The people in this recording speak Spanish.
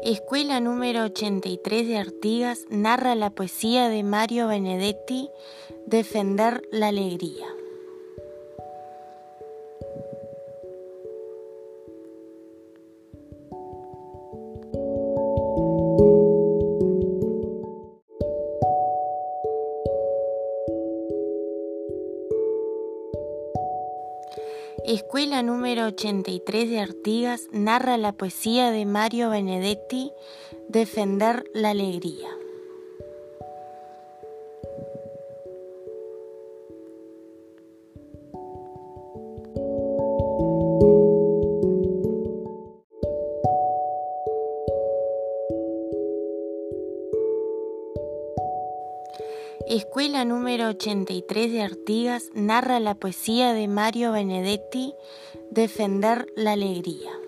Escuela número 83 de Artigas narra la poesía de Mario Benedetti, Defender la Alegría. Escuela número 83 de Artigas narra la poesía de Mario Benedetti, Defender la Alegría. Escuela número 83 de Artigas narra la poesía de Mario Benedetti, Defender la Alegría.